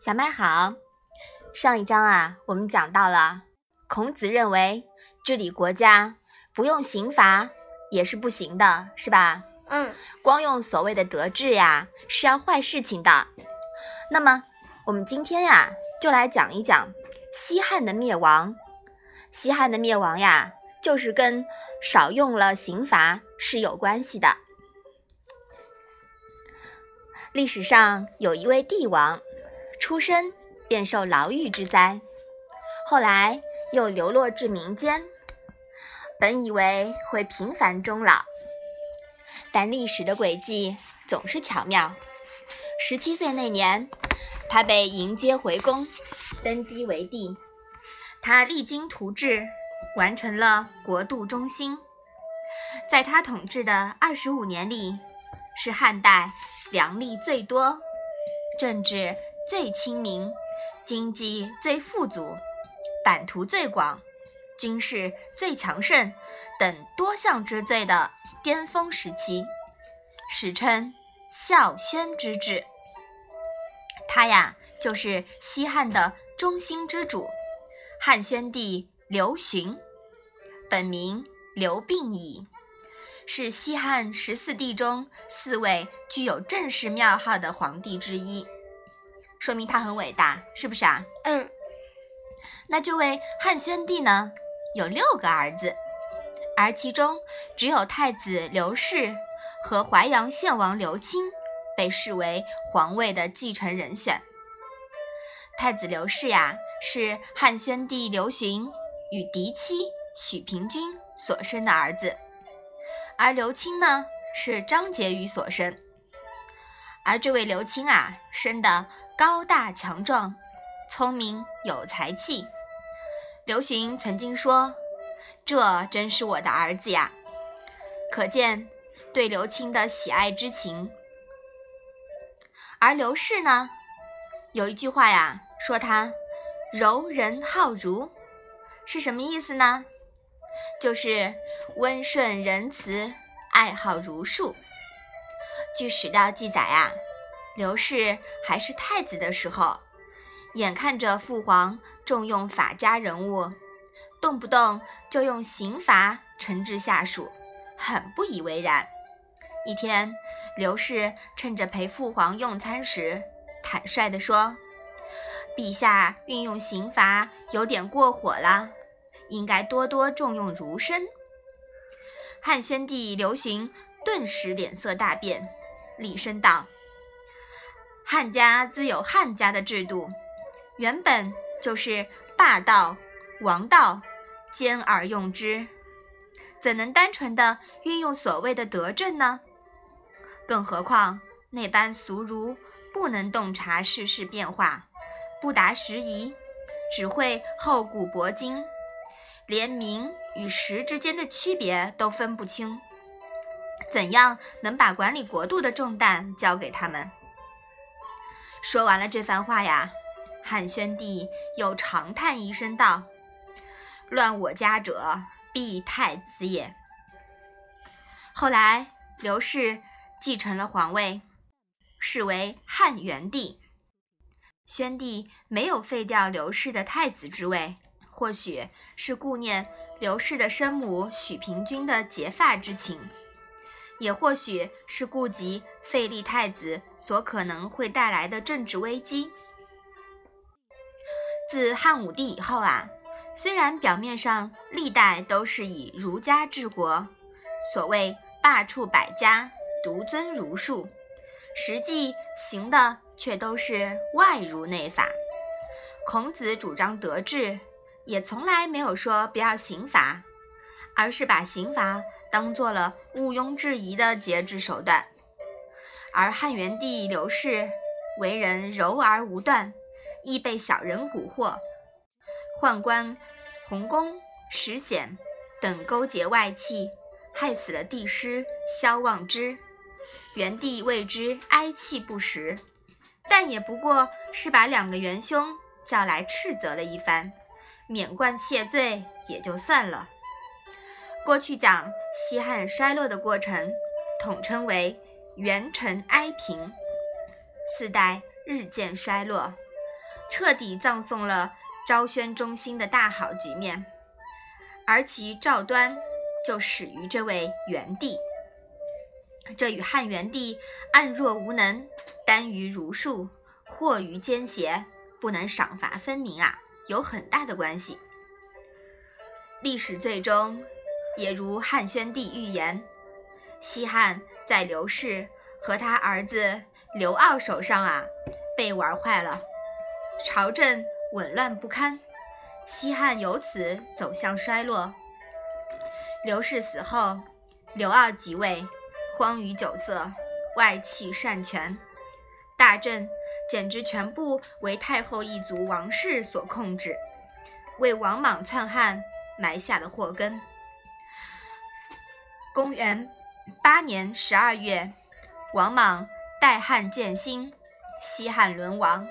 小麦好，上一章啊，我们讲到了孔子认为治理国家不用刑罚也是不行的，是吧？嗯，光用所谓的德治呀，是要坏事情的。那么我们今天呀，就来讲一讲西汉的灭亡。西汉的灭亡呀，就是跟少用了刑罚是有关系的。历史上有一位帝王，出生便受牢狱之灾，后来又流落至民间，本以为会平凡终老，但历史的轨迹总是巧妙。十七岁那年，他被迎接回宫，登基为帝。他励精图治，完成了国度中兴。在他统治的二十五年里，是汉代粮力最多、政治最清明、经济最富足、版图最广、军事最强盛等多项之最的巅峰时期，史称孝宣之治。他呀，就是西汉的中兴之主，汉宣帝刘询，本名刘病已，是西汉十四帝中四位具有正式庙号的皇帝之一，说明他很伟大，是不是啊？嗯。那这位汉宣帝呢，有六个儿子，而其中只有太子刘氏和淮阳献王刘钦被视为皇位的继承人选。太子刘氏呀，是汉宣帝刘询与嫡妻许平君所生的儿子，而刘钦呢，是张婕妤所生。而这位刘钦啊，生的高大强壮，聪明有才气。刘询曾经说：“这真是我的儿子呀！”可见对刘钦的喜爱之情。而刘氏呢，有一句话呀，说他柔仁好儒，是什么意思呢？就是温顺仁慈，爱好儒术。据史料记载啊，刘氏还是太子的时候，眼看着父皇重用法家人物，动不动就用刑罚惩治下属，很不以为然。一天，刘氏趁着陪父皇用餐时，坦率地说：“陛下运用刑罚有点过火了，应该多多重用儒生。”汉宣帝刘询顿时脸色大变，厉声道：“汉家自有汉家的制度，原本就是霸道、王道，兼而用之，怎能单纯的运用所谓的德政呢？”更何况那般俗儒不能洞察世事变化，不达时宜，只会厚古薄今，连名与实之间的区别都分不清，怎样能把管理国度的重担交给他们？说完了这番话呀，汉宣帝又长叹一声道：“乱我家者，必太子也。”后来刘氏。继承了皇位，是为汉元帝。宣帝没有废掉刘氏的太子之位，或许是顾念刘氏的生母许平君的结发之情，也或许是顾及废立太子所可能会带来的政治危机。自汉武帝以后啊，虽然表面上历代都是以儒家治国，所谓罢黜百家。独尊儒术，实际行的却都是外儒内法。孔子主张德治，也从来没有说不要刑罚，而是把刑罚当做了毋庸置疑的节制手段。而汉元帝刘氏为人柔而无断，易被小人蛊惑，宦官洪公、石显等勾结外戚，害死了帝师萧望之。元帝为之哀泣不食，但也不过是把两个元凶叫来斥责了一番，免冠谢罪也就算了。过去讲西汉衰落的过程，统称为元陈哀平，四代日渐衰落，彻底葬送了昭宣中兴的大好局面。而其赵端就始于这位元帝，这与汉元帝暗弱无能、耽于儒术、惑于奸邪、不能赏罚分明啊，有很大的关系。历史最终也如汉宣帝预言，西汉在刘氏和他儿子刘骜手上啊被玩坏了，朝政紊乱不堪，西汉由此走向衰落。刘氏死后，刘骜即位，荒于酒色，外戚擅权，大政简直全部为太后一族王室所控制，为王莽篡汉埋下了祸根。公元八年十二月，王莽代汉建兴，西汉沦亡。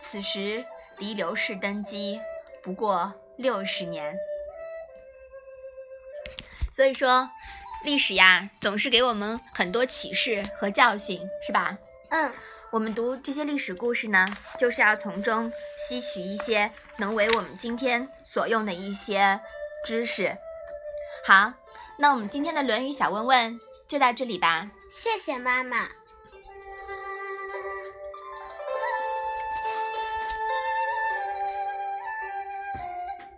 此时离刘氏登基不过六十年。所以说，历史呀，总是给我们很多启示和教训，是吧？嗯，我们读这些历史故事呢，就是要从中吸取一些能为我们今天所用的一些知识。好，那我们今天的《论语》小问问就到这里吧。谢谢妈妈。